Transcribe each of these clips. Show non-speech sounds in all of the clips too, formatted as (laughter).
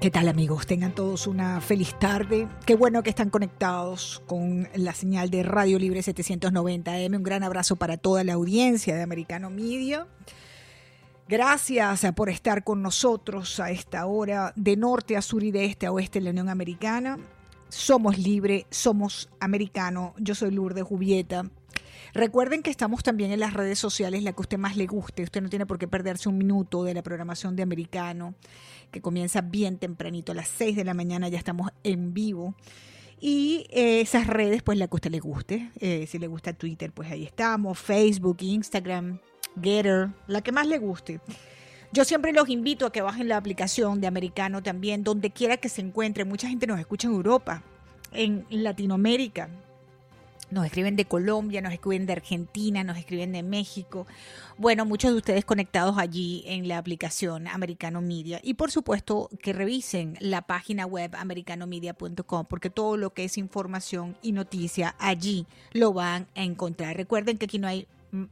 ¿Qué tal amigos? Tengan todos una feliz tarde. Qué bueno que están conectados con la señal de Radio Libre 790M. Un gran abrazo para toda la audiencia de Americano Media. Gracias por estar con nosotros a esta hora de norte a sur y de este a oeste de la Unión Americana. Somos libre, somos americano. Yo soy Lourdes Jubieta. Recuerden que estamos también en las redes sociales, la que a usted más le guste. Usted no tiene por qué perderse un minuto de la programación de Americano que comienza bien tempranito, a las 6 de la mañana ya estamos en vivo. Y eh, esas redes, pues la que a usted le guste. Eh, si le gusta Twitter, pues ahí estamos. Facebook, Instagram, Getter, la que más le guste. Yo siempre los invito a que bajen la aplicación de Americano también, donde quiera que se encuentre. Mucha gente nos escucha en Europa, en Latinoamérica, nos escriben de Colombia, nos escriben de Argentina, nos escriben de México. Bueno, muchos de ustedes conectados allí en la aplicación Americano Media. Y por supuesto que revisen la página web americanomedia.com porque todo lo que es información y noticia allí lo van a encontrar. Recuerden que aquí no hay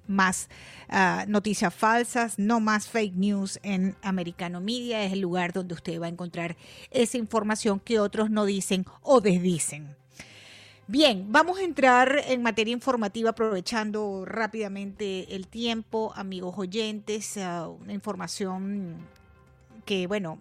más ah, noticias falsas, no más fake news en Americano Media. Es el lugar donde usted va a encontrar esa información que otros no dicen o desdicen. Bien, vamos a entrar en materia informativa aprovechando rápidamente el tiempo, amigos oyentes, una información que, bueno,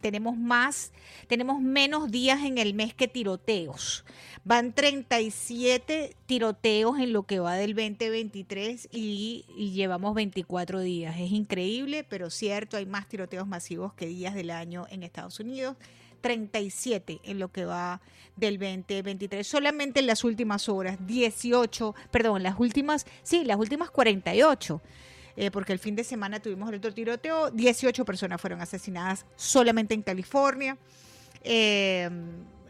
tenemos más, tenemos menos días en el mes que tiroteos. Van 37 tiroteos en lo que va del 2023 y, y, llevamos 24 días. Es increíble, pero cierto, hay más tiroteos masivos que días del año en Estados Unidos. 37 en lo que va del 2023. Solamente en las últimas horas, 18, perdón, las últimas, sí, las últimas 48. Eh, porque el fin de semana tuvimos el otro tiroteo, 18 personas fueron asesinadas solamente en California. Eh,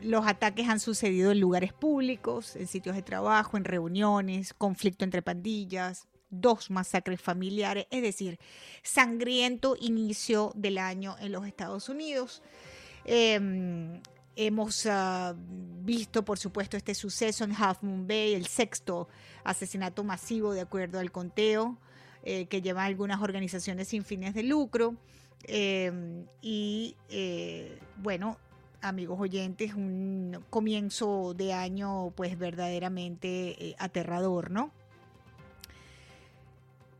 los ataques han sucedido en lugares públicos, en sitios de trabajo, en reuniones, conflicto entre pandillas, dos masacres familiares, es decir, sangriento inicio del año en los Estados Unidos. Em, hemos ah, visto, por supuesto, este suceso en Half Moon Bay, el sexto asesinato masivo de acuerdo al conteo eh, que llevan algunas organizaciones sin fines de lucro. Em, y eh, bueno, amigos oyentes, un comienzo de año pues verdaderamente eh, aterrador, ¿no?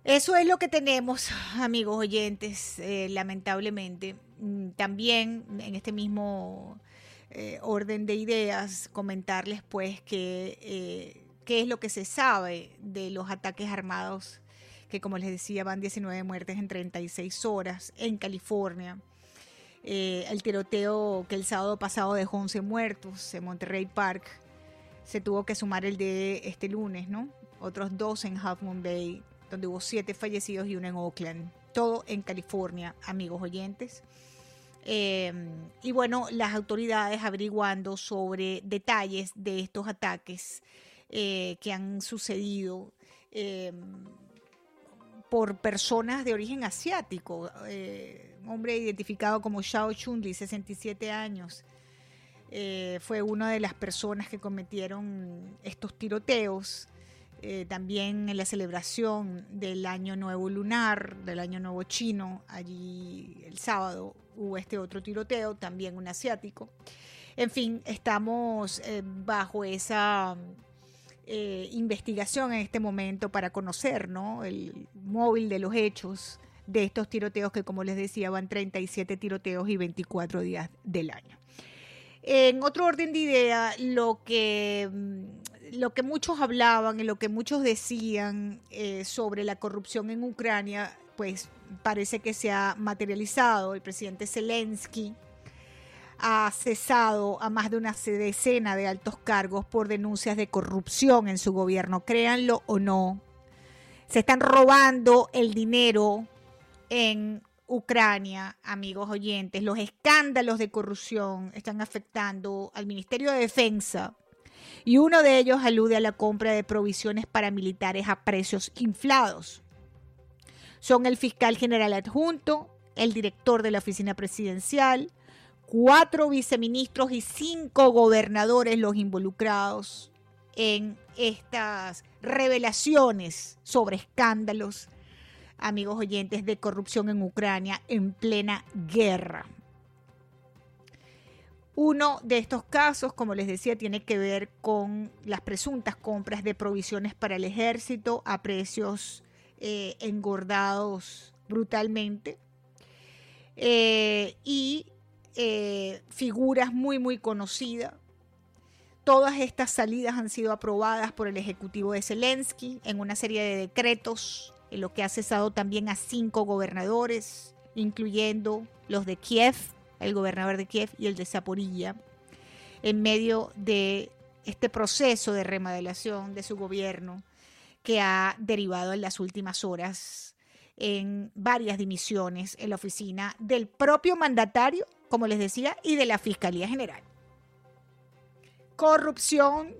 Eso es lo que tenemos, (laughs) amigos oyentes, lamentablemente. Mm, también en este mismo eh, orden de ideas, comentarles pues eh, qué es lo que se sabe de los ataques armados, que como les decía van 19 muertes en 36 horas en California. Eh, el tiroteo que el sábado pasado dejó 11 muertos en Monterrey Park, se tuvo que sumar el de este lunes, ¿no? Otros dos en Half Moon Bay, donde hubo siete fallecidos y uno en Oakland. Todo en California, amigos oyentes. Em, y bueno, las autoridades averiguando sobre detalles de estos ataques eh, que han sucedido em, por personas de origen asiático. Eh, un hombre identificado como Xiao Chunli, 67 años, eh, fue una de las personas que cometieron estos tiroteos. También en la celebración del Año Nuevo Lunar, del Año Nuevo Chino, allí el sábado hubo este otro tiroteo, también un asiático. En fin, estamos eh, bajo esa eh, investigación en este momento para conocer ¿no? el móvil de los hechos de estos tiroteos que, como les decía, van 37 tiroteos y 24 días del año. En otro orden de idea, lo que, mm, lo que muchos hablaban y lo que muchos decían eh, sobre la corrupción en Ucrania, pues parece que se ha materializado. El presidente Zelensky ha cesado a más de una decena de altos cargos por denuncias de corrupción en su gobierno, créanlo o no. Se están robando el dinero en Ucrania, amigos oyentes, los escándalos de corrupción están afectando al Ministerio de Defensa y uno de ellos alude a la compra de provisiones paramilitares a precios inflados. Son el fiscal general adjunto, el director de la oficina presidencial, cuatro viceministros y cinco gobernadores los involucrados en estas revelaciones sobre escándalos amigos oyentes, de corrupción en Ucrania en plena guerra. Uno de estos casos, como les decía, tiene que ver con las presuntas compras de provisiones para el ejército a precios eh, engordados brutalmente. Eh, y eh, figuras muy, muy conocidas. Todas estas salidas han sido aprobadas por el Ejecutivo de Zelensky en una serie de decretos lo que ha cesado también a cinco gobernadores, incluyendo los de Kiev, el gobernador de Kiev y el de Zaporilla, en medio de este proceso de remodelación de su gobierno que ha derivado en las últimas horas en varias dimisiones en la oficina del propio mandatario, como les decía, y de la Fiscalía General. Corrupción,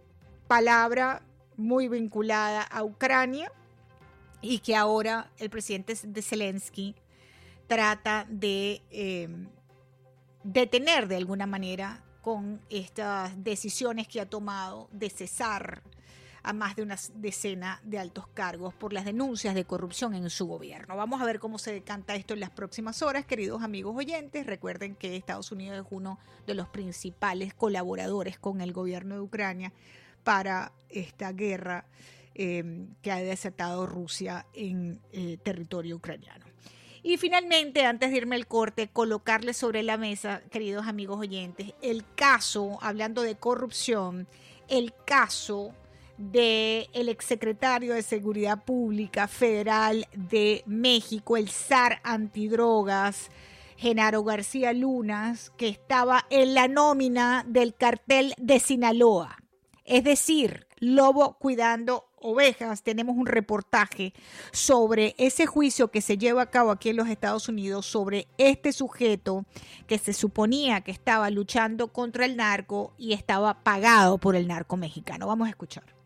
palabra muy vinculada a Ucrania, y que ahora el presidente de Zelensky trata de em, detener de alguna manera con estas decisiones que ha tomado de cesar a más de una decena de altos cargos por las denuncias de corrupción en su gobierno. Vamos a ver cómo se decanta esto en las próximas horas, queridos amigos oyentes. Recuerden que Estados Unidos es uno de los principales colaboradores con el gobierno de Ucrania para esta guerra Em, que ha desatado Rusia en eh, territorio ucraniano. Y finalmente, antes de irme al corte, colocarle sobre la mesa, queridos amigos oyentes, el caso, hablando de corrupción, el caso del el exsecretario de Seguridad Pública Federal de México, el zar antidrogas, Genaro García Lunas, que estaba en la nómina del cartel de Sinaloa. Es decir, Lobo cuidando ovejas, tenemos un reportaje sobre ese juicio que se lleva a cabo aquí en los Estados Unidos sobre este sujeto que se suponía que estaba luchando contra el narco y estaba pagado por el narco mexicano. Vamos a escuchar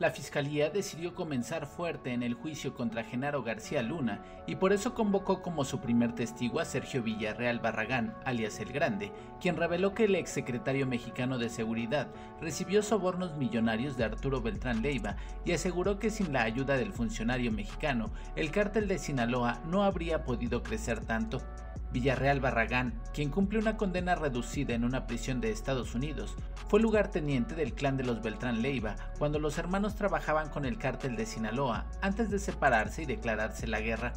la Fiscalía decidió comenzar fuerte en el juicio contra Genaro García Luna y por eso convocó como su primer testigo a Sergio Villarreal Barragán, alias El Grande, quien reveló que el exsecretario mexicano de Seguridad recibió sobornos millonarios de Arturo Beltrán Leiva y aseguró que sin la ayuda del funcionario mexicano, el cártel de Sinaloa no habría podido crecer tanto. Villarreal Barragán, quien cumple una condena reducida en una prisión de Estados Unidos, fue lugarteniente del clan de los Beltrán Leiva cuando los hermanos trabajaban con el cártel de Sinaloa antes de separarse y declararse la guerra.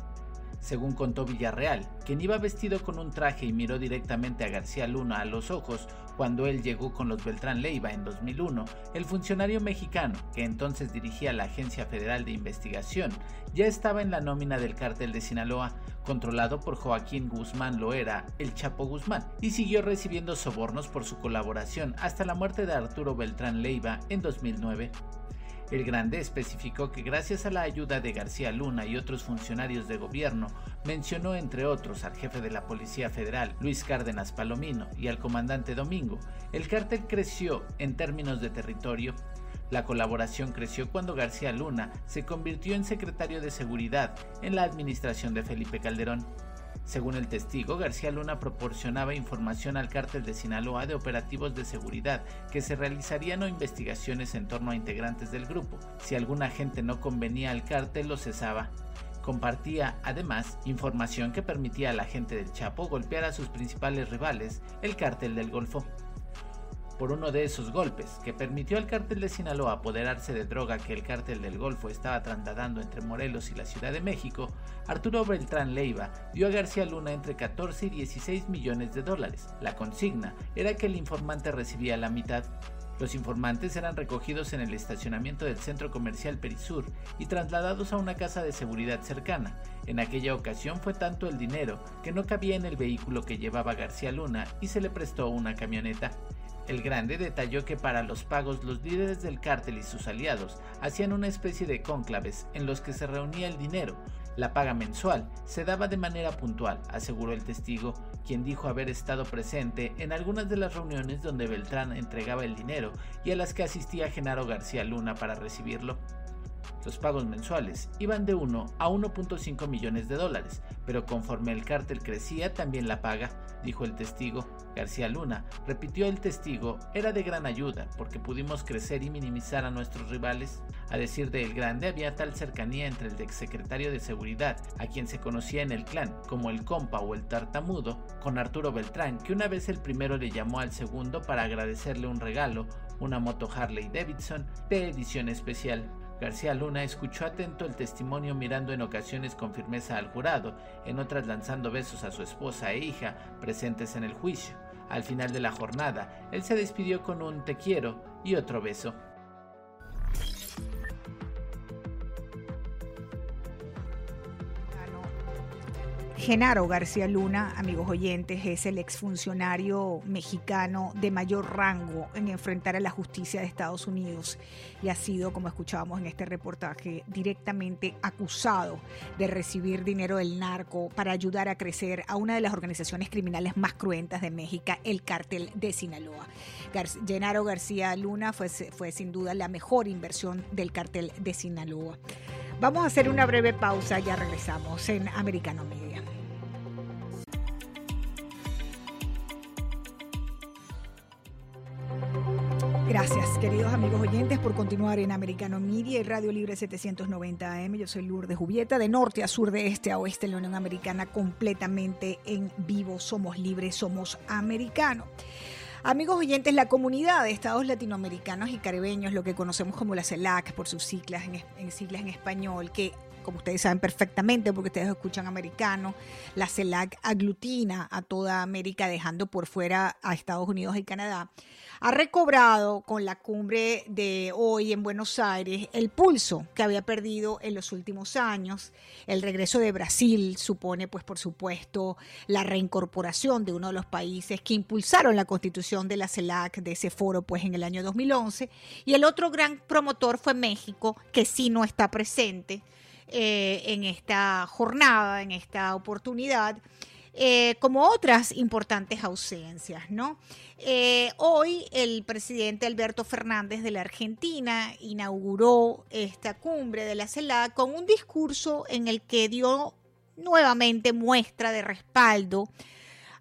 Según contó Villarreal, quien iba vestido con un traje y miró directamente a García Luna a los ojos cuando él llegó con los Beltrán Leiva en 2001, el funcionario mexicano, que entonces dirigía la Agencia Federal de Investigación, ya estaba en la nómina del cártel de Sinaloa, controlado por Joaquín Guzmán Loera, el Chapo Guzmán, y siguió recibiendo sobornos por su colaboración hasta la muerte de Arturo Beltrán Leiva en 2009. El Grande especificó que gracias a la ayuda de García Luna y otros funcionarios de gobierno, mencionó entre otros al jefe de la Policía Federal, Luis Cárdenas Palomino, y al comandante Domingo, el cártel creció en términos de territorio. La colaboración creció cuando García Luna se convirtió en secretario de Seguridad en la administración de Felipe Calderón. Según el testigo, García Luna proporcionaba información al cártel de Sinaloa de operativos de seguridad que se realizarían o investigaciones en torno a integrantes del grupo. Si algún agente no convenía al cártel, lo cesaba. Compartía, además, información que permitía a la gente del Chapo golpear a sus principales rivales, el cártel del Golfo por uno de esos golpes, que permitió al cártel de Sinaloa apoderarse de droga que el cártel del Golfo estaba trasladando entre Morelos y la Ciudad de México, Arturo Beltrán Leiva dio a García Luna entre 14 y 16 millones de dólares. La consigna era que el informante recibía la mitad. Los informantes eran recogidos en el estacionamiento del centro comercial Perisur y trasladados a una casa de seguridad cercana. En aquella ocasión fue tanto el dinero que no cabía en el vehículo que llevaba García Luna y se le prestó una camioneta. El Grande detalló que para los pagos los líderes del cártel y sus aliados hacían una especie de cónclaves en los que se reunía el dinero La paga mensual se daba de manera puntual, aseguró el testigo, quien dijo haber estado presente en algunas de las reuniones donde Beltrán entregaba el dinero y a las que asistía Genaro García Luna para recibirlo. Los pagos mensuales iban de 1 a 1.5 millones de dólares, pero conforme el cártel crecía también la paga, dijo el testigo. García Luna repitió el testigo, era de gran ayuda porque pudimos crecer y minimizar a nuestros rivales. A decir de El Grande había tal cercanía entre el exsecretario de Seguridad, a quien se conocía en el clan como el compa o el tartamudo, con Arturo Beltrán, que una vez el primero le llamó al segundo para agradecerle un regalo, una moto Harley Davidson de edición especial. García Luna escuchó atento el testimonio mirando en ocasiones con firmeza al jurado, en otras lanzando besos a su esposa e hija presentes en el juicio. Al final de la jornada, él se despidió con un te quiero y otro beso. Genaro García Luna, amigos oyentes, es el exfuncionario mexicano de mayor rango en enfrentar a la justicia de Estados Unidos y ha sido, como escuchábamos en este reportaje, directamente acusado de recibir dinero del narco para ayudar a crecer a una de las organizaciones criminales más cruentas de México, el cártel de Sinaloa. Genaro García Luna fue, fue sin duda la mejor inversión del cártel de Sinaloa. Vamos a hacer una breve pausa, ya regresamos en Americano Media. Gracias, queridos amigos oyentes, por continuar en Americano Media y Radio Libre 790 AM. Yo soy Lourdes Jubieta, de norte a sur, de este a oeste, la Unión Americana, completamente en vivo. Somos libres, somos americanos. Amigos oyentes, la comunidad de estados latinoamericanos y caribeños, lo que conocemos como la CELAC por sus siglas en, siglas en español, que como ustedes saben perfectamente, porque ustedes escuchan americano, la CELAC aglutina a toda América, dejando por fuera a Estados Unidos y Canadá ha recobrado con la cumbre de hoy en Buenos Aires el pulso que había perdido en los últimos años. El regreso de Brasil supone, pues por supuesto, la reincorporación de uno de los países que impulsaron la constitución de la CELAC, de ese foro, pues en el año 2011. Y el otro gran promotor fue México, que sí no está presente eh, en esta jornada, en esta oportunidad. Eh, como otras importantes ausencias, ¿no? Eh, hoy el presidente Alberto Fernández de la Argentina inauguró esta cumbre de la CELAC con un discurso en el que dio nuevamente muestra de respaldo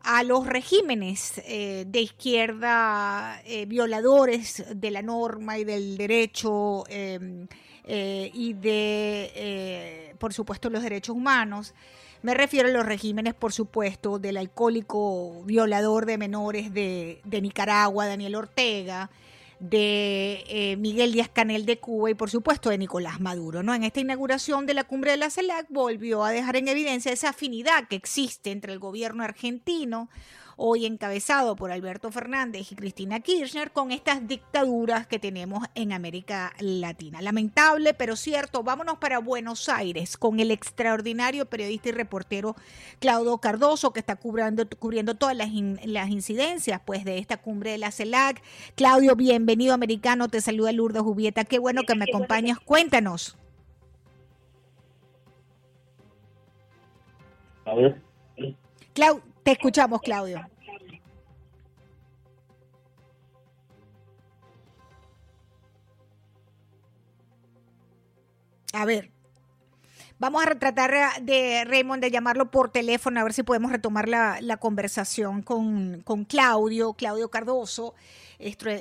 a los regímenes eh, de izquierda violadores de la norma y del derecho y de, por supuesto, los derechos humanos. Me refiero a los regímenes, por supuesto, del alcohólico violador de menores de, Nicaragua, Daniel Ortega, de eh, Miguel Díaz Canel de Cuba y por supuesto de Nicolás Maduro. ¿no? En esta inauguración de la cumbre de la CELAC volvió a dejar en evidencia esa afinidad que existe entre el gobierno argentino, hoy encabezado por Alberto Fernández y Cristina Kirchner, con estas dictaduras que tenemos en América Latina. Lamentable, pero cierto. Vámonos para Buenos Aires con el extraordinario periodista y reportero Claudio Cardoso, que está cubriendo, cubriendo todas las, las incidencias pues, de esta cumbre de la CELAC. Claudio, bienvenido americano, te saluda Lourdes Jubieta. Qué bueno que me acompañas. Cuéntanos. A ver. Claudio, te escuchamos, Claudio. A ver, vamos a tratar de Raymond de llamarlo por teléfono a ver si podemos retomar la, conversación con, con Claudio, Claudio Cardoso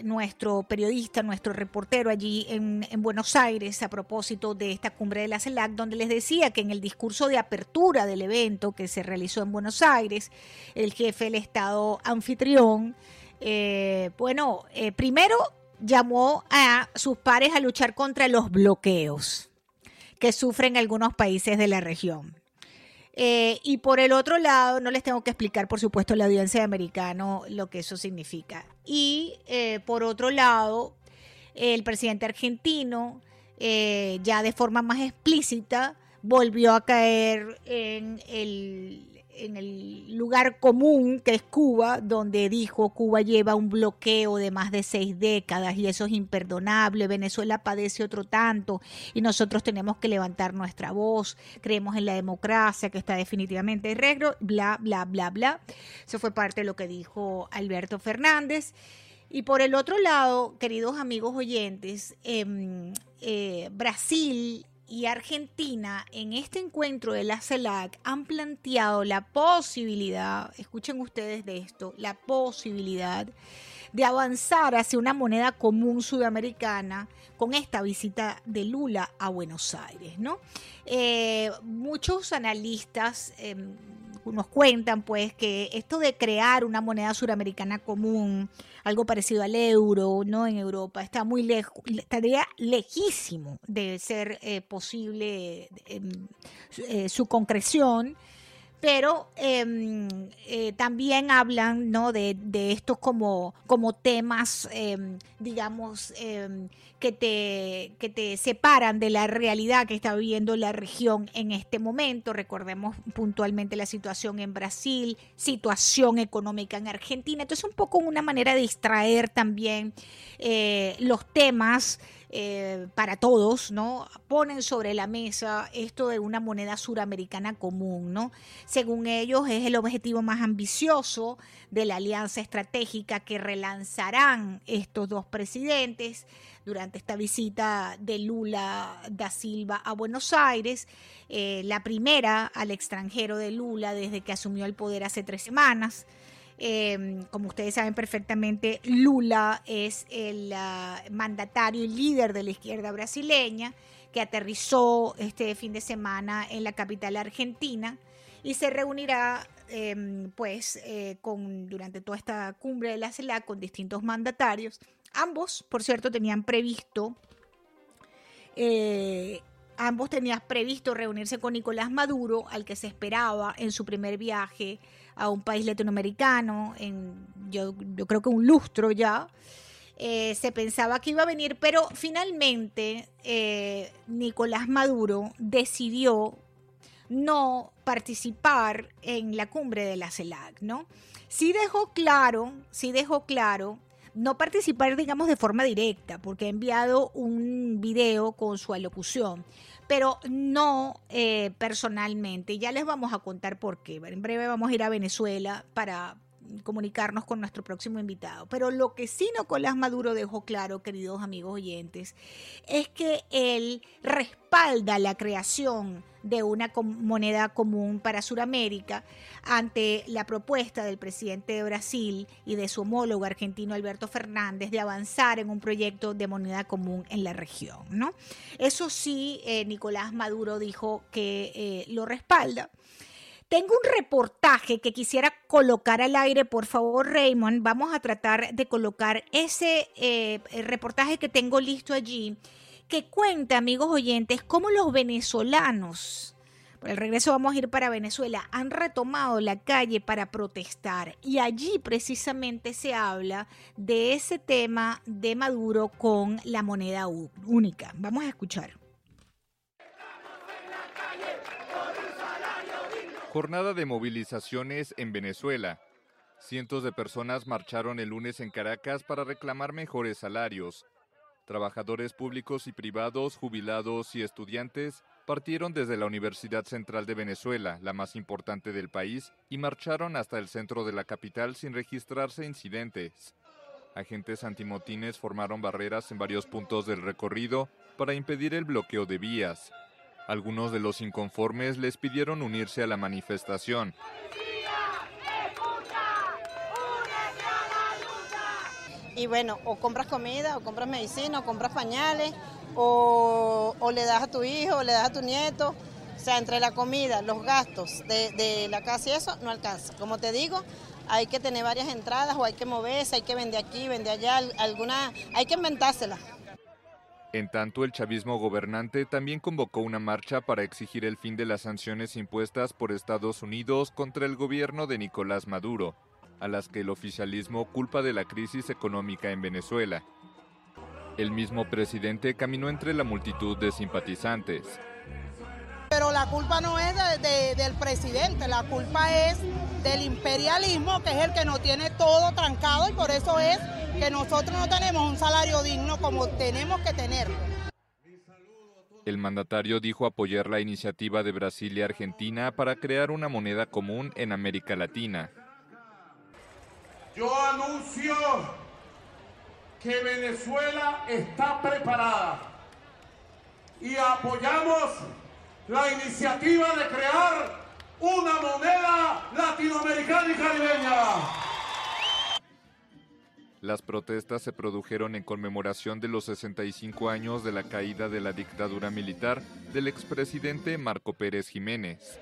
nuestro periodista, nuestro reportero allí en, Buenos Aires a propósito de esta cumbre de la CELAC, donde les decía que en el discurso de apertura del evento que se realizó en Buenos Aires, el jefe del Estado anfitrión, eh, bueno, eh, primero llamó a sus pares a luchar contra los bloqueos que sufren algunos países de la región. Eh, y por el otro lado, no les tengo que explicar, por supuesto, la audiencia de americano lo que eso significa. Y eh, por otro lado, el presidente argentino, eh, ya de forma más explícita, volvió a caer en el, en el lugar común que es Cuba, donde dijo Cuba lleva un bloqueo de más de seis décadas y eso es imperdonable, Venezuela padece otro tanto y nosotros tenemos que levantar nuestra voz, creemos en la democracia que está definitivamente en reglo, bla, bla, bla, bla. Eso fue parte de lo que dijo Alberto Fernández. Y por el otro lado, queridos amigos oyentes, em, eh, Brasil y Argentina en este encuentro de la CELAC han planteado la posibilidad, escuchen ustedes de esto, la posibilidad de avanzar hacia una moneda común sudamericana con esta visita de Lula a Buenos Aires, ¿no? Eh, muchos analistas em, nos cuentan pues que esto de crear una moneda suramericana común, algo parecido al euro, ¿no? En Europa, está muy lejos, estaría lejísimo de ser eh, posible em, eh, su concreción pero em, eh, también hablan ¿no? de, de estos como, como temas, em, digamos, em, que, te, que te separan de la realidad que está viviendo la región en este momento. Recordemos puntualmente la situación en Brasil, situación económica en Argentina. Entonces, un poco una manera de distraer también eh, los temas. Eh, para todos, ¿no? Ponen sobre la mesa esto de una moneda suramericana común, ¿no? Según ellos es el objetivo más ambicioso de la alianza estratégica que relanzarán estos dos presidentes durante esta visita de Lula da Silva a Buenos Aires, eh, la primera al extranjero de Lula desde que asumió el poder hace tres semanas. Em, como ustedes saben perfectamente, Lula es el ah, mandatario y líder de la izquierda brasileña que aterrizó este fin de semana en la capital argentina y se reunirá em, pues eh, con durante toda esta cumbre de la CELAC con distintos mandatarios. Ambos, por cierto, tenían previsto eh, ambos tenían previsto reunirse con Nicolás Maduro, al que se esperaba en su primer viaje a un país latinoamericano, en yo, creo que un lustro ya. Eh, se pensaba que iba a venir, pero finalmente eh, Nicolás Maduro decidió no participar en la cumbre de la CELAC, ¿no? Sí dejó claro, sí dejó claro no participar, digamos, de forma directa, porque ha enviado un video con su alocución, pero no eh, personalmente. Ya les vamos a contar por qué. En breve vamos a ir a Venezuela para comunicarnos con nuestro próximo invitado. Pero lo que sí Nicolás Maduro dejó claro, queridos amigos oyentes, es que él respalda la creación de una moneda común para Sudamérica ante la propuesta del presidente de Brasil y de su homólogo argentino Alberto Fernández de avanzar en un proyecto de moneda común en la región. ¿no? Eso sí, eh, Nicolás Maduro dijo que eh, lo respalda. Tengo un reportaje que quisiera colocar al aire, por favor, Raymond. Vamos a tratar de colocar ese eh, reportaje que tengo listo allí, que cuenta, amigos oyentes, cómo los venezolanos, por el regreso vamos a ir para Venezuela, han retomado la calle para protestar. Y allí precisamente se habla de ese tema de Maduro con la moneda única. Vamos a escuchar. Jornada de movilizaciones en Venezuela. Cientos de personas marcharon el lunes en Caracas para reclamar mejores salarios. Trabajadores públicos y privados, jubilados y estudiantes partieron desde la Universidad Central de Venezuela, la más importante del país, y marcharon hasta el centro de la capital sin registrarse incidentes. Agentes antimotines formaron barreras en varios puntos del recorrido para impedir el bloqueo de vías. Algunos de los inconformes les pidieron unirse a la manifestación. Y bueno, o compras comida, o compras medicina, o compras pañales, o, le das a tu hijo, o le das a tu nieto. O sea, entre la comida, los gastos de, la casa y eso, no alcanza. Como te digo, hay que tener varias entradas o hay que moverse, hay que vender aquí, vender allá, alguna, hay que inventársela. En tanto, el chavismo gobernante también convocó una marcha para exigir el fin de las sanciones impuestas por Estados Unidos contra el gobierno de Nicolás Maduro, a las que el oficialismo culpa de la crisis económica en Venezuela. El mismo presidente caminó entre la multitud de simpatizantes. pero la culpa no es del presidente, la culpa es del imperialismo, que es el que nos tiene todo trancado y por eso es que nosotros no tenemos un salario digno como tenemos que tenerlo. El mandatario dijo apoyar la iniciativa de Brasil y Argentina para crear una moneda común en América Latina. Yo anuncio que Venezuela está preparada y apoyamos la iniciativa de crear una moneda latinoamericana y caribeña. Las protestas se produjeron en conmemoración de los 65 años de la caída de la dictadura militar del expresidente Marco Pérez Jiménez.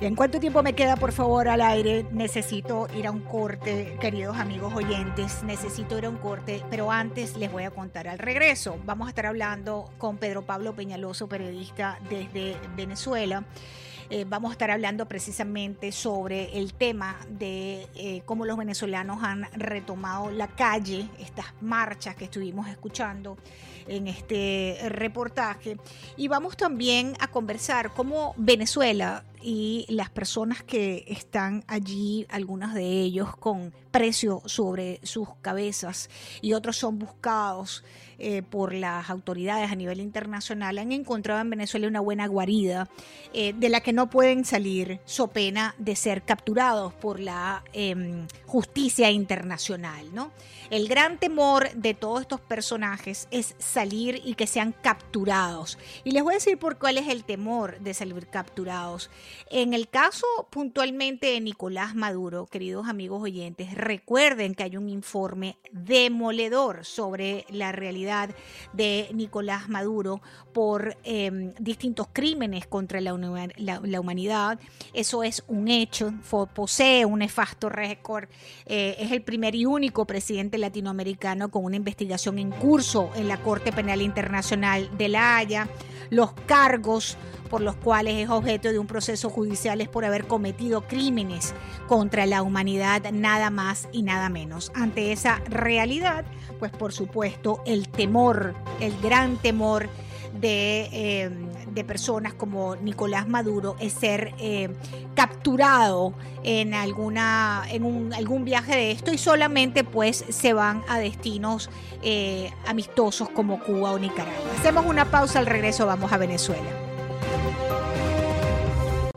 ¿En ¿cuánto tiempo me queda, por favor, al aire? Necesito ir a un corte, queridos amigos oyentes, necesito ir a un corte, pero antes les voy a contar al regreso. Vamos a estar hablando con Pedro Pablo Peñaloso, periodista desde Venezuela. Eh, vamos a estar hablando precisamente sobre el tema de eh, cómo los venezolanos han retomado la calle, estas marchas que estuvimos escuchando en este reportaje. Y vamos también a conversar cómo Venezuela y las personas que están allí, algunas de ellos con precio sobre sus cabezas y otros son buscados eh, por las autoridades a nivel internacional, han encontrado en Venezuela una buena guarida eh, de la que no pueden salir so pena de ser capturados por la em, justicia internacional. El gran temor de todos estos personajes es salir y que sean capturados. Y les voy a decir por cuál es el temor de salir capturados. En el caso puntualmente de Nicolás Maduro, queridos amigos oyentes, recuerden que hay un informe demoledor sobre la realidad de Nicolás Maduro por em, distintos crímenes contra la, humanidad. Eso es un hecho, posee un nefasto récord, eh, es el primer y único presidente latinoamericano con una investigación en curso en la Corte Penal Internacional de La Haya. Los cargos por los cuales es objeto de un proceso judicial es por haber cometido crímenes contra la humanidad, nada más y nada menos. Ante esa realidad, pues por supuesto el temor, el gran temor de, em, personas como Nicolás Maduro es ser em, capturado en alguna en un, algún viaje de esto y solamente pues se van a destinos eh, amistosos como Cuba o Nicaragua. Hacemos una pausa al regreso, vamos a Venezuela.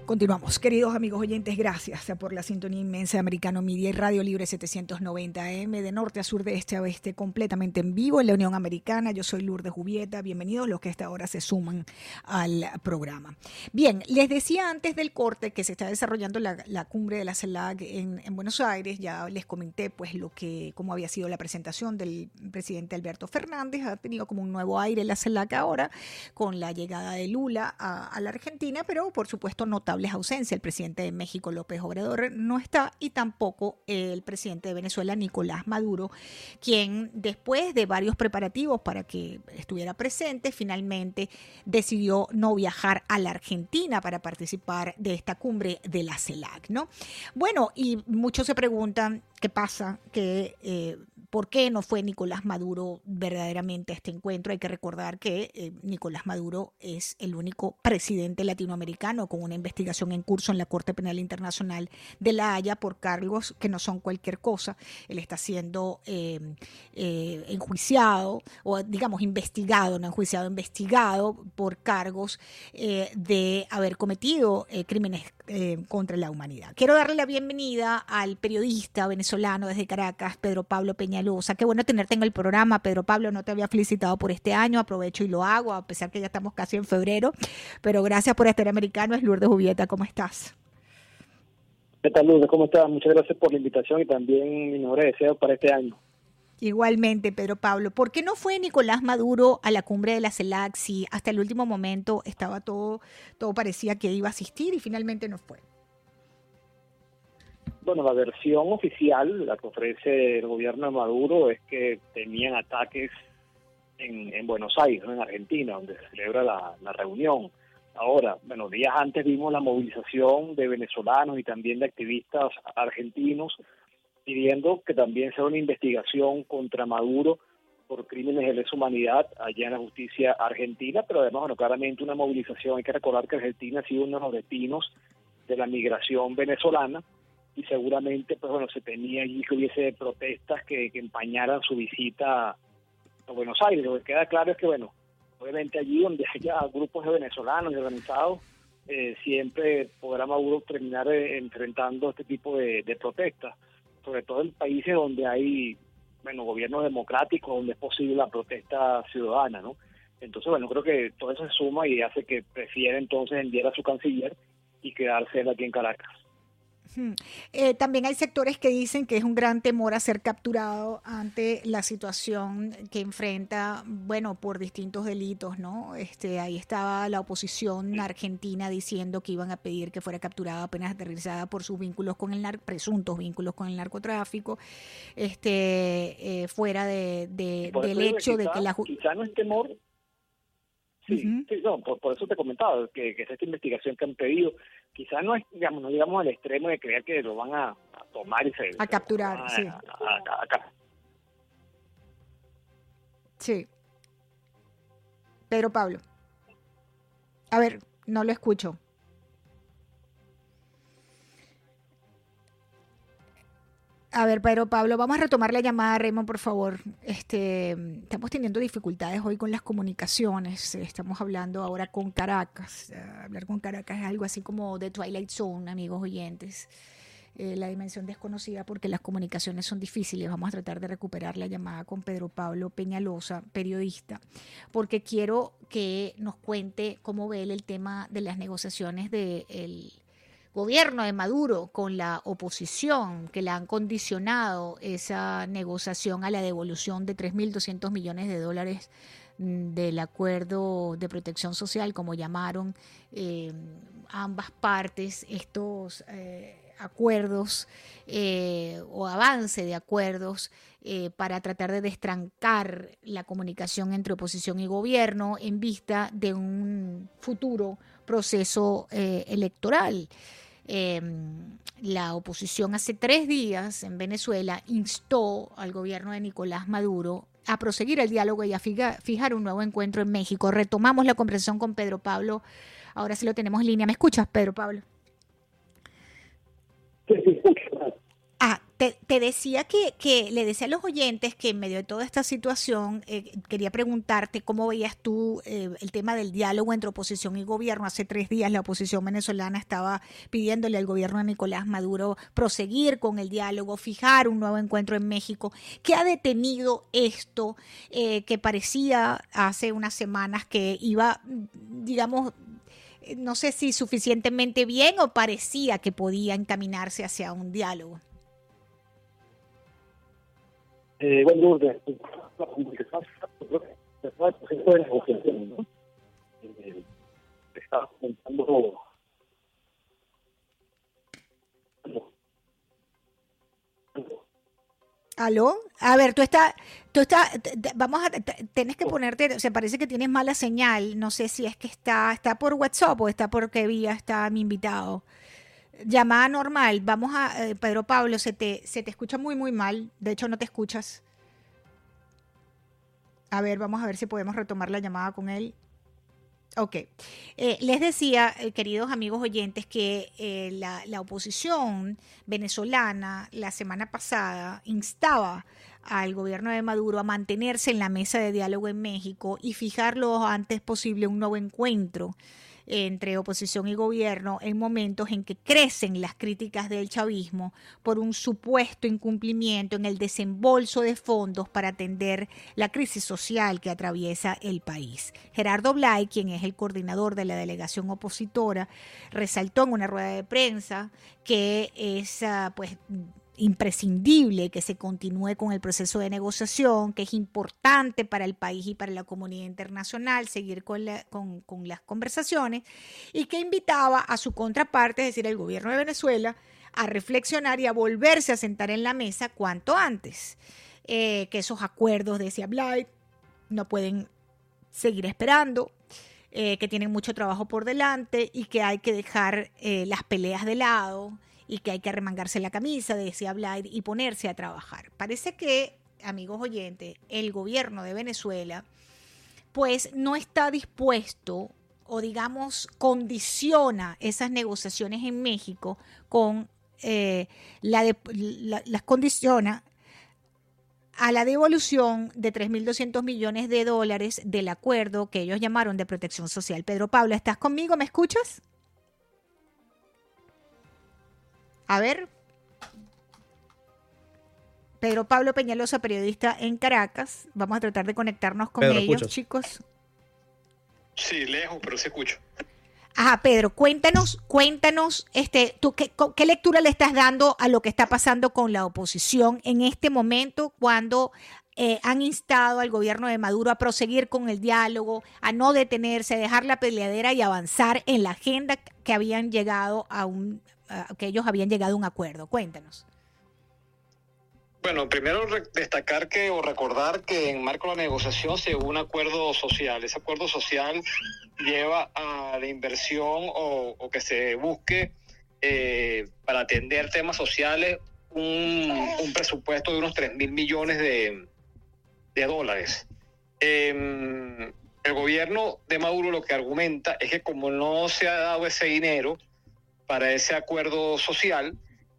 Continuamos, queridos amigos oyentes, gracias por la sintonía inmensa de Americano Media y Radio Libre 790M de norte a sur, de este a oeste, completamente en vivo en la Unión Americana. Yo soy Lourdes Jubieta, bienvenidos los que a esta hora se suman al programa. Bien, les decía antes del corte que se está desarrollando la, cumbre de la CELAC en, Buenos Aires, ya les comenté pues lo que, cómo había sido la presentación del presidente Alberto Fernández, ha tenido como un nuevo aire la CELAC ahora con la llegada de Lula a, a la Argentina, pero por supuesto notable ausencia. El presidente de México, López Obrador, no está y tampoco el presidente de Venezuela, Nicolás Maduro, quien después de varios preparativos para que estuviera presente, finalmente decidió no viajar a la Argentina para participar de esta cumbre de la CELAC, ¿no? Bueno, y muchos se preguntan qué pasa, que eh, por qué no fue Nicolás Maduro verdaderamente a este encuentro. Hay que recordar que eh, Nicolás Maduro es el único presidente latinoamericano con una investigación en curso en la Corte Penal Internacional de La Haya por cargos que no son cualquier cosa. Él está siendo eh, eh, enjuiciado o digamos investigado, no enjuiciado, investigado por cargos de haber cometido crímenes contra la humanidad. Quiero darle la bienvenida al periodista venezolano desde Caracas, Pedro Pablo Peña sea, Qué bueno tenerte en el programa. Pedro Pablo, no te había felicitado por este año. Aprovecho y lo hago, a pesar que ya estamos casi en febrero. Pero gracias por estar americano. Es Lourdes Jubieta. ¿Cómo estás? ¿Qué tal, Lourdes? ¿Cómo estás? Muchas gracias por la invitación y también mi mejor deseo para este año. Igualmente, Pedro Pablo. ¿Por qué no fue Nicolás Maduro a la cumbre de la CELAC si hasta el último momento estaba todo, todo parecía que iba a asistir y finalmente no fue? Bueno, la versión oficial, la que ofrece el gobierno de Maduro, es que tenían ataques en, Buenos Aires, en Argentina, donde se celebra la, reunión. Ahora, bueno, días antes vimos la movilización de venezolanos y también de activistas argentinos pidiendo que también sea una investigación contra Maduro por crímenes de lesa humanidad allá en la justicia argentina, pero además, bueno, claramente una movilización. Hay que recordar que Argentina ha sido uno de los destinos de la migración venezolana y seguramente, pues bueno, se tenía allí que hubiese protestas que, empañaran su visita a Buenos Aires. Lo que queda claro es que, bueno, obviamente allí donde haya grupos de venezolanos organizados, eh, siempre podrá Maduro terminar eh, enfrentando este tipo de, protestas, sobre todo en países donde hay, bueno, gobiernos democráticos, donde es posible la protesta ciudadana, ¿no? Entonces, bueno, creo que todo eso se suma y hace que prefiera entonces enviar a su canciller y quedarse él aquí en Caracas. Eh, también hay sectores que dicen que es un gran temor a ser capturado ante la situación que enfrenta, bueno, por distintos delitos, ¿no? Este, ahí estaba la oposición argentina diciendo que iban a pedir que fuera capturado apenas aterrizada por sus vínculos con el presuntos vínculos con el narcotráfico, este, eh, fuera de, del hecho de que la quizá no es temor Sí, sí no, por, eso te comentaba que, que esta investigación que han pedido, quizás no es, digamos, no digamos al extremo de creer que lo van a, tomar y se... A capturar, sí. sí. Pedro Pablo. A ver, no lo escucho. A ver, pero Pablo, vamos a retomar la llamada, Raymond, por favor. Este, estamos teniendo dificultades hoy con las comunicaciones. Estamos hablando ahora con Caracas. Hablar con Caracas es algo así como de Twilight Zone, amigos oyentes. Eh, la dimensión desconocida porque las comunicaciones son difíciles. Vamos a tratar de recuperar la llamada con Pedro Pablo Peñalosa, periodista, porque quiero que nos cuente cómo ve él el tema de las negociaciones del gobierno de Maduro con la oposición que le han condicionado esa negociación a la devolución de 3.200 millones de dólares mm, del acuerdo de protección social, como llamaron eh, ambas partes estos eh, acuerdos eh, o avance de acuerdos para tratar de destrancar la comunicación entre oposición y gobierno en vista de un futuro proceso electoral. Em, la oposición hace tres días en Venezuela instó al gobierno de Nicolás Maduro a proseguir el diálogo y a fijar un nuevo encuentro en México. Retomamos la conversación con Pedro Pablo. Ahora sí lo tenemos en línea. ¿Me escuchas, Pedro Pablo? Sí, Te, decía que, que, le decía a los oyentes que en medio de toda esta situación eh, quería preguntarte cómo veías tú eh, el tema del diálogo entre oposición y gobierno. Hace tres días la oposición venezolana estaba pidiéndole al gobierno de Nicolás Maduro proseguir con el diálogo, fijar un nuevo encuentro en México. ¿Qué ha detenido esto eh, que parecía hace unas semanas que iba, digamos, no sé si suficientemente bien o parecía que podía encaminarse hacia un diálogo? Eh, bueno, de, la comunicación, de negociación, ¿no? Eh, comentando ¿Aló? A ver, tú estás, tú estás, vamos a, tienes que ponerte, o sea, parece que tienes mala señal, no sé si es que está, está por WhatsApp o está por qué vía está mi invitado. Llamada normal, vamos a, eh, Pedro Pablo, se te, se te escucha muy, muy mal, de hecho no te escuchas. A ver, vamos a ver si podemos retomar la llamada con él. Ok. Eh, les decía, eh, queridos amigos oyentes, que la, la, oposición venezolana la semana pasada instaba al gobierno de Maduro a mantenerse en la mesa de diálogo en México y fijar lo antes posible un nuevo encuentro entre oposición y gobierno en momentos en que crecen las críticas del chavismo por un supuesto incumplimiento en el desembolso de fondos para atender la crisis social que atraviesa el país. Gerardo Blay, quien es el coordinador de la delegación opositora, resaltó en una rueda de prensa que es pues imprescindible que se continúe con el proceso de negociación, que es importante para el país y para la comunidad internacional seguir con, las conversaciones, y que invitaba a su contraparte, es decir, el gobierno de Venezuela, a reflexionar y a volverse a sentar en la mesa cuanto antes. Eh, que esos acuerdos, decía Blight, no pueden seguir esperando, eh, que tienen mucho trabajo por delante y que hay que dejar eh, las peleas de lado y que hay que remangarse la camisa, decía Blyde, y ponerse a trabajar. Parece que amigos oyentes, el gobierno de Venezuela, pues no está dispuesto o digamos condiciona esas negociaciones en México con eh, la, de, las condiciona a la devolución de 3.200 millones de dólares del acuerdo que ellos llamaron de protección social. Pedro Pablo, ¿estás conmigo? ¿Me escuchas? A ver. Pedro Pablo Peñalosa, periodista en Caracas. Vamos a tratar de conectarnos con ellos, chicos. Sí, lejos, pero se escucha. Ajá, Pedro, cuéntanos, cuéntanos, este, tú qué, qué, lectura le estás dando a lo que está pasando con la oposición en este momento cuando eh, han instado al gobierno de Maduro a proseguir con el diálogo, a no detenerse, a dejar la peleadera y avanzar en la agenda que habían llegado a un, que ellos habían llegado a un acuerdo. Cuéntanos. Bueno, primero destacar que o recordar que en marco de la negociación se hubo un acuerdo social. Ese acuerdo social lleva a la inversión o, que se busque eh, para atender temas sociales un, presupuesto de unos 3 mil millones de, dólares. Em, el gobierno de Maduro lo que argumenta es que como no se ha dado ese dinero para ese acuerdo social,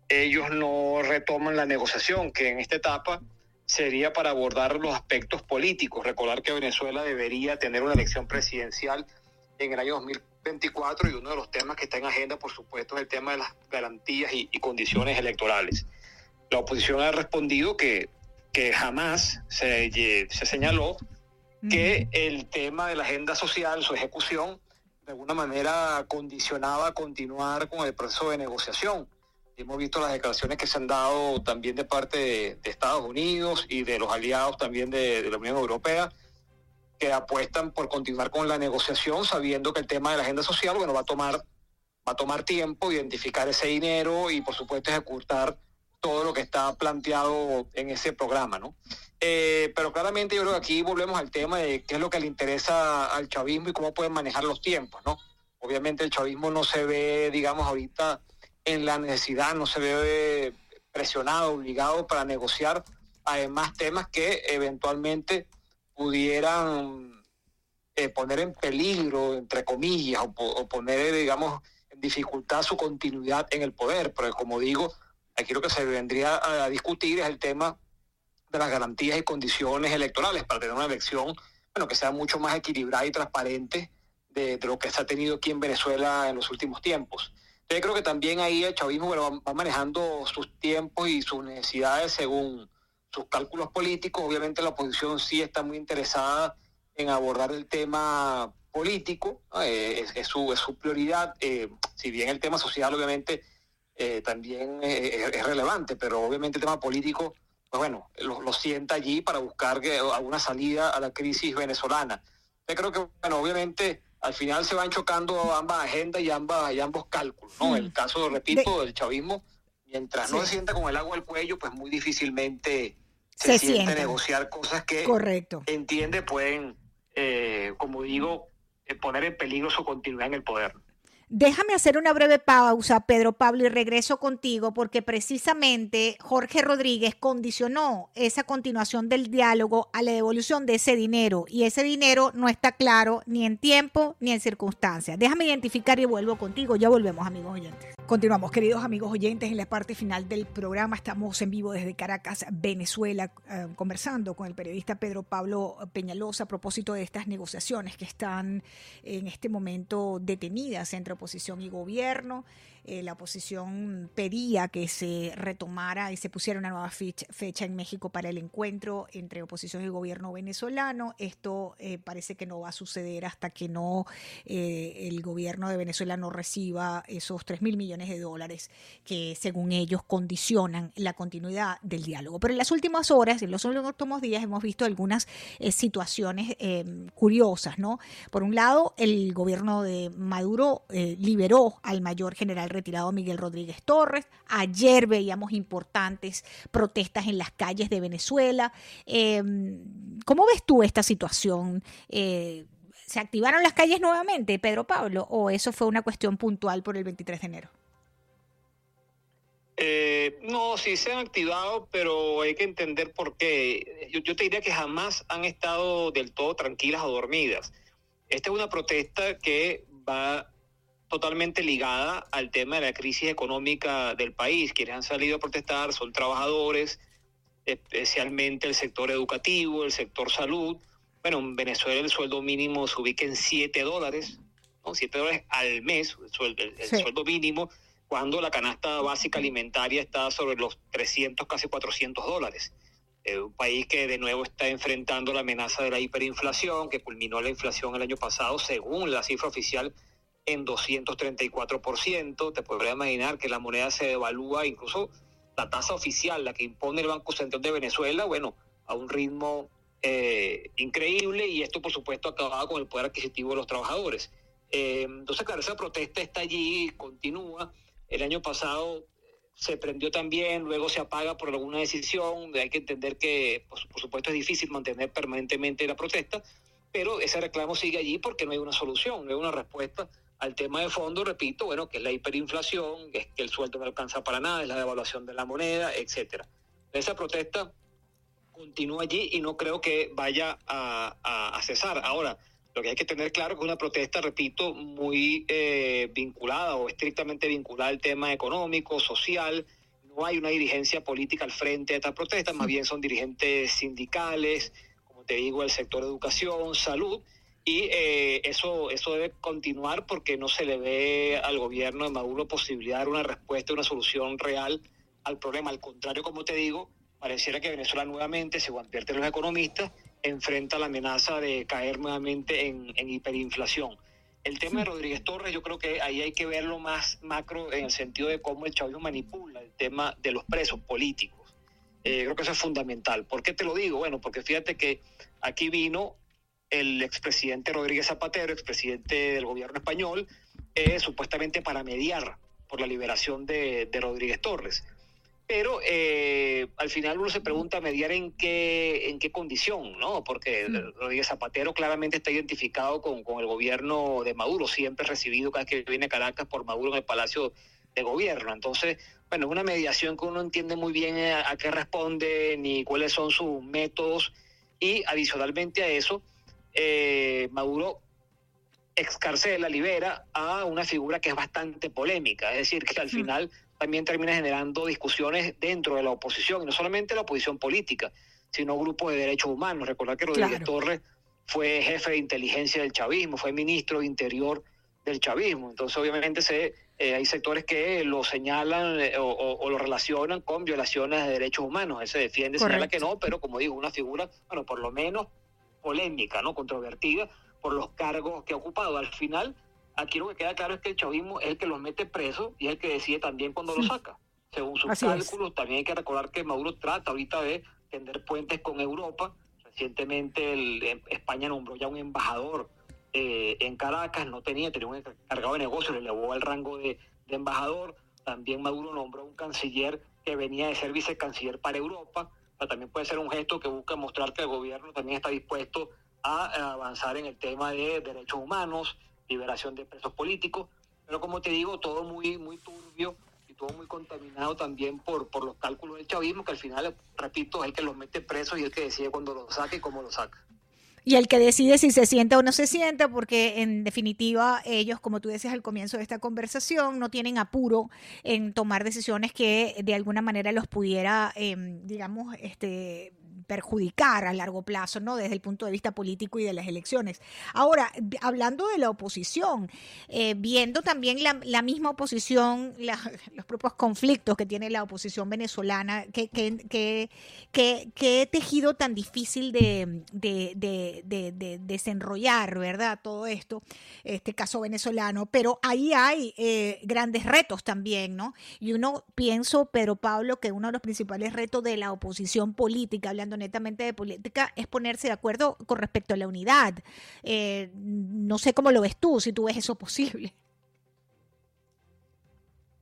ellos no retoman la negociación, que en esta etapa sería para abordar los aspectos políticos. Recordar que Venezuela debería tener una elección presidencial en el año 2024 y uno de los temas que está en agenda, por supuesto, es el tema de las garantías y, condiciones electorales. La oposición ha respondido que, que jamás se, se señaló que el tema de la agenda social, su ejecución, de alguna manera condicionaba continuar con el proceso de negociación. Hemos visto las declaraciones que se han dado también de parte de, Estados Unidos y de los aliados también de, la Unión Europea, que apuestan por continuar con la negociación, sabiendo que el tema de la agenda social, bueno, va a tomar, va a tomar tiempo, identificar ese dinero y, por supuesto, ejecutar todo lo que está planteado en ese programa, ¿no? Eh, pero claramente yo creo que aquí volvemos al tema de qué es lo que le interesa al chavismo y cómo pueden manejar los tiempos, ¿no? Obviamente el chavismo no se ve, digamos, ahorita en la necesidad, no se ve presionado, obligado para negociar además temas que eventualmente pudieran eh, poner en peligro, entre comillas, o, poner, digamos, en dificultad su continuidad en el poder. Pero como digo, aquí lo que se vendría a, discutir es el tema de las garantías y condiciones electorales para tener una elección bueno, que sea mucho más equilibrada y transparente de, lo que se ha tenido aquí en Venezuela en los últimos tiempos. Yo creo que también ahí el chavismo va, manejando sus tiempos y sus necesidades según sus cálculos políticos. Obviamente la oposición sí está muy interesada en abordar el tema político, eh, es, su, es su prioridad, eh, si bien el tema social obviamente eh, también es, relevante, pero obviamente el tema político, pues bueno, lo, lo sienta allí para buscar alguna salida a la crisis venezolana. Yo creo que, bueno, obviamente al final se van chocando ambas agendas y, ambas, y ambos cálculos, ¿no? El caso, repito, del chavismo, mientras no se sienta con el agua al cuello, pues muy difícilmente se, siente negociar cosas que Correcto. entiende pueden, eh, como digo, eh, poner en peligro su continuidad en el poder. Déjame hacer una breve pausa, Pedro Pablo, y regreso contigo, porque precisamente Jorge Rodríguez condicionó esa continuación del diálogo a la devolución de ese dinero, y ese dinero no está claro ni en tiempo ni en circunstancias. Déjame identificar y vuelvo contigo. Ya volvemos, amigos oyentes. Continuamos, queridos amigos oyentes, en la parte final del programa. Estamos en vivo desde Caracas, Venezuela, eh, conversando con el periodista Pedro Pablo Peñalosa a propósito de estas negociaciones que están en este momento detenidas entre oposición y gobierno. Eh, la oposición pedía que se retomara y se pusiera una nueva fecha, en México para el encuentro entre oposición y gobierno venezolano. Esto eh, parece que no va a suceder hasta que no eh, el gobierno de Venezuela no reciba esos 3 mil millones de dólares que según ellos condicionan la continuidad del diálogo. Pero en las últimas horas, en los últimos días, hemos visto algunas situaciones curiosas, ¿no? Por un lado, el gobierno de Maduro liberó al mayor general retirado Miguel Rodríguez Torres. Ayer veíamos importantes protestas en las calles de Venezuela. Em, ¿Cómo ves tú esta situación? Eh, ¿Se activaron las calles nuevamente, Pedro Pablo, o eso fue una cuestión puntual por el 23 de enero? Eh, no, sí se han activado, pero hay que entender por qué. Yo, yo, te diría que jamás han estado del todo tranquilas o dormidas. Esta es una protesta que va totalmente ligada al tema de la crisis económica del país. Quienes han salido a protestar son trabajadores, especialmente el sector educativo, el sector salud. Bueno, en Venezuela el sueldo mínimo se ubica en 7 dólares, ¿no? 7 dólares al mes, el sueldo, el, sí. sueldo mínimo, cuando la canasta básica alimentaria está sobre los 300, casi 400 dólares. Eh, un país que de nuevo está enfrentando la amenaza de la hiperinflación, que culminó la inflación el año pasado, según la cifra oficial, en 234%. Te podrías imaginar que la moneda se devalúa, incluso la tasa oficial, la que impone el Banco Central de Venezuela, bueno, a un ritmo eh, increíble y esto, por supuesto, acababa con el poder adquisitivo de los trabajadores. Eh, entonces, claro, esa protesta está allí, continúa. El año pasado se prendió también, luego se apaga por alguna decisión. Hay que entender que, por supuesto, es difícil mantener permanentemente la protesta, pero ese reclamo sigue allí porque no hay una solución, no hay una respuesta al tema de fondo, repito, bueno, que es la hiperinflación, es que el sueldo no alcanza para nada, es la devaluación de la moneda, etcétera. Esa protesta continúa allí y no creo que vaya a, a, a cesar. Ahora, lo que hay que tener claro es que una protesta, repito, muy eh, vinculada o estrictamente vinculada al tema económico, social. No hay una dirigencia política al frente de esta protesta, más bien son dirigentes sindicales, como te digo, el sector educación, salud, y eh, eso, eso debe continuar porque no se le ve al gobierno de Maduro posibilidad de dar una respuesta, una solución real al problema. Al contrario, como te digo, pareciera que Venezuela nuevamente, según advierten los economistas, enfrenta la amenaza de caer nuevamente en, en, hiperinflación. El tema de Rodríguez Torres, yo creo que ahí hay que verlo más macro en el sentido de cómo el chavismo manipula el tema de los presos políticos. Eh, creo que eso es fundamental. ¿Por qué te lo digo? Bueno, porque fíjate que aquí vino el expresidente Rodríguez Zapatero, expresidente del gobierno español, eh, supuestamente para mediar por la liberación de, de Rodríguez Torres. Pero eh, al final uno se pregunta mediar en qué, en qué condición, ¿no? Porque. Rodríguez Zapatero claramente está identificado con, con, el gobierno de Maduro, siempre recibido cada vez que viene a Caracas por Maduro en el Palacio de Gobierno. Entonces, bueno, es una mediación que uno entiende muy bien a, a qué responde ni cuáles son sus métodos. Y adicionalmente a eso, eh, Maduro excarcela, libera a una figura que es bastante polémica, es decir, que al final también termina generando discusiones dentro de la oposición, y no solamente la oposición política, sino grupos de derechos humanos. Recordar que Rodríguez claro. Torres fue jefe de inteligencia del chavismo, fue ministro de Interior del chavismo. Entonces, obviamente, se, eh, hay sectores que lo señalan eh, o, o, o, lo relacionan con violaciones de derechos humanos. Él se defiende, Correcto. señala que no, pero como digo, una figura, bueno, por lo menos polémica, ¿no? Controvertida por los cargos que ha ocupado. Al final, aquí lo que queda claro es que el chavismo es el que los mete presos y es el que decide también cuando sí. los saca. Según sus Así cálculos, es. también hay que recordar que Maduro trata ahorita de tender puentes con Europa. Recientemente el, España nombró ya un embajador eh, en Caracas, no tenía, tenía un encargado de negocio, le elevó al rango de, de embajador. También Maduro nombró un canciller que venía de ser vicecanciller para Europa. Pero también puede ser un gesto que busca mostrar que el gobierno también está dispuesto a, a avanzar en el tema de derechos humanos, liberación de presos políticos, pero como te digo, todo muy, muy turbio y todo muy contaminado también por, por los cálculos del chavismo, que al final, repito, es el que los mete presos y el que decide cuándo los saca y cómo los saca y el que decide si se sienta o no se sienta, porque en definitiva ellos, como tú decías al comienzo de esta conversación, no tienen apuro en tomar decisiones que de alguna manera los pudiera, eh, digamos, este perjudicar a largo plazo, ¿no? Desde el punto de vista político y de las elecciones. Ahora, hablando de la oposición, eh, viendo también la, misma oposición, (laughs) los propios conflictos que tiene la oposición venezolana, que, que, que tejido tan difícil de, de, de, de, desenrollar, ¿verdad? Todo esto, este caso venezolano, pero ahí hay eh, grandes retos también, ¿no? Y uno pienso, pero Pablo, que uno de los principales retos de la oposición política, hablando netamente de política, es ponerse de acuerdo con respecto a la unidad. Eh, no sé cómo lo ves tú, si tú ves eso posible.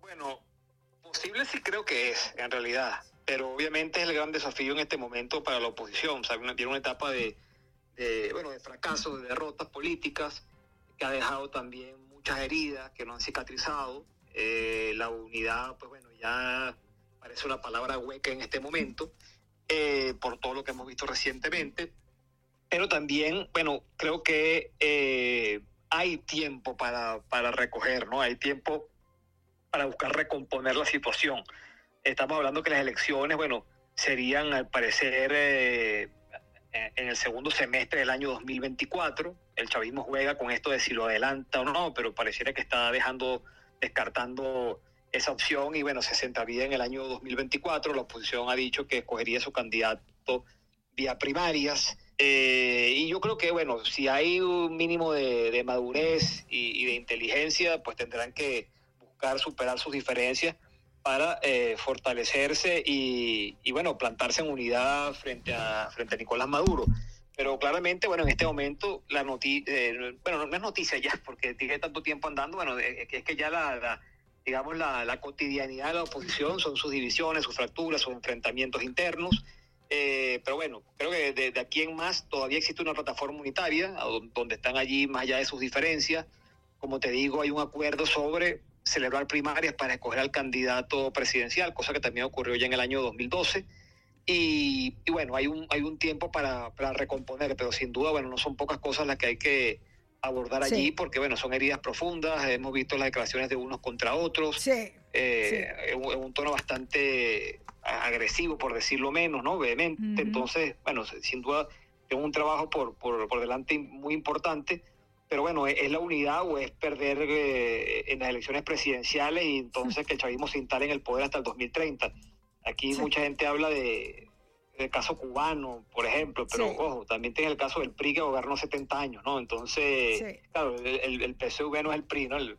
Bueno, posible sí creo que es, en realidad, pero obviamente es el gran desafío en este momento para la oposición. Sea, tiene una etapa de, de, bueno, de fracaso, de derrotas políticas, que ha dejado también muchas heridas que no han cicatrizado. Eh, la unidad, pues bueno, ya parece una palabra hueca en este momento, eh, por todo lo que hemos visto recientemente. Pero también, bueno, creo que eh, hay tiempo para, para recoger, ¿no? Hay tiempo para buscar recomponer la situación. Estamos hablando que las elecciones, bueno, serían al parecer eh, en el segundo semestre del año 2024. El chavismo juega con esto de si lo adelanta o no, pero pareciera que está dejando, descartando esa opción y bueno, se sentaría en el año 2024. La oposición ha dicho que escogería su candidato vía primarias. Eh, y yo creo que, bueno, si hay un mínimo de, de madurez y, de inteligencia, pues tendrán que buscar superar sus diferencias para eh, fortalecerse y, y, bueno, plantarse en unidad frente a, frente a Nicolás Maduro. Pero claramente, bueno, en este momento, la noticia, eh, bueno, no es noticia ya, porque tiene tanto tiempo andando, bueno, es que ya la digamos, la, la, cotidianidad de la oposición son sus divisiones, sus fracturas, sus enfrentamientos internos. Eh, pero bueno, creo que de, de, aquí en más todavía existe una plataforma unitaria donde están allí más allá de sus diferencias. Como te digo, hay un acuerdo sobre celebrar primarias para escoger al candidato presidencial, cosa que también ocurrió ya en el año 2012. Y, y bueno, hay un, hay un tiempo para, para, recomponer, pero sin duda, bueno, no son pocas cosas las que hay que abordar allí, sí. porque bueno, son heridas profundas, hemos visto las declaraciones de unos contra otros, sí, eh, sí. En, en, un tono bastante agresivo, por decirlo menos, ¿no? Vehemente. Uh -huh. Entonces, bueno, sin duda, tengo un trabajo por, por, por delante muy importante pero bueno, ¿es la unidad o es perder eh, en las elecciones presidenciales y entonces que el chavismo se instale en el poder hasta el 2030? Aquí sí. mucha gente habla de, del caso cubano, por ejemplo, pero sí. ojo, también tiene el caso del PRI que gobernó 70 años, ¿no? Entonces, sí. claro, el, el, PSV no es el PRI, ¿no? El,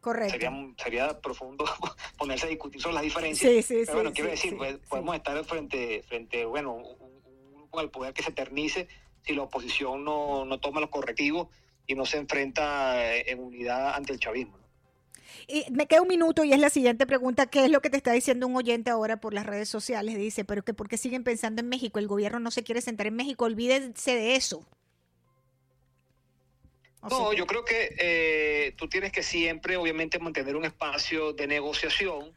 Correcto. Sería, sería profundo (laughs) ponerse a discutir sobre las diferencias. Sí, sí, pero bueno, quiero decir, pues, podemos estar frente, frente bueno, un, grupo al poder que se eternice si la oposición no, no toma los correctivos y no se enfrenta en unidad ante el chavismo. Y me queda un minuto y es la siguiente pregunta. ¿Qué es lo que te está diciendo un oyente ahora por las redes sociales? Dice, pero que ¿por qué siguen pensando en México? El gobierno no se quiere sentar en México. Olvídense de eso. O no, yo creo que eh, tú tienes que siempre, obviamente, mantener un espacio de negociación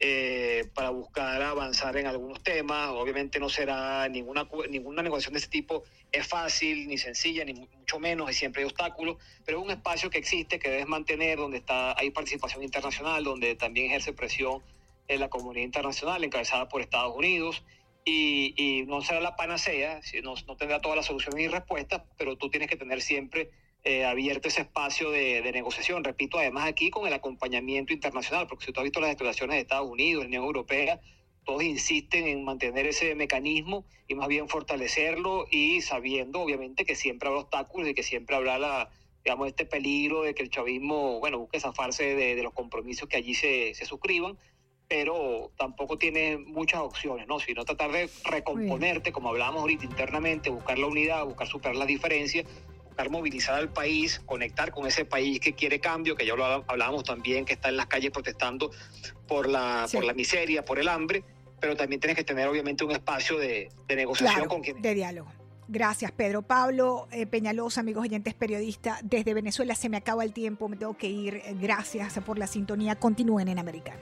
eh, para buscar avanzar en algunos temas. Obviamente no será ninguna, ninguna negociación de este tipo es fácil, ni sencilla, ni mucho menos, y siempre hay obstáculos, pero es un espacio que existe, que debes mantener, donde está, hay participación internacional, donde también ejerce presión en la comunidad internacional, encabezada por Estados Unidos, y, no será la panacea, no, no, tendrá todas las soluciones y respuestas, pero tú tienes que tener siempre eh, abierto ese espacio de, de, negociación. Repito, además aquí con el acompañamiento internacional, porque si tú has visto las declaraciones de Estados Unidos, la Unión Europea, todos insisten en mantener ese mecanismo y más bien fortalecerlo y sabiendo obviamente que siempre habrá obstáculos y que siempre habrá la, digamos, este peligro de que el chavismo, bueno, busque zafarse de, de los compromisos que allí se, se, suscriban, pero tampoco tiene muchas opciones, ¿no? Sino tratar de recomponerte, como hablábamos ahorita internamente, buscar la unidad, buscar superar las diferencias, buscar movilizar al país, conectar con ese país que quiere cambio, que ya lo hablábamos también, que está en las calles protestando por la, sí. por la miseria, por el hambre, pero también tienes que tener obviamente un espacio de, de negociación claro, con quienes... De diálogo. Gracias, Pedro. Pablo eh, Peñalosa, amigos oyentes periodistas, desde Venezuela se me acaba el tiempo, me tengo que ir. Gracias por la sintonía. Continúen en Americano.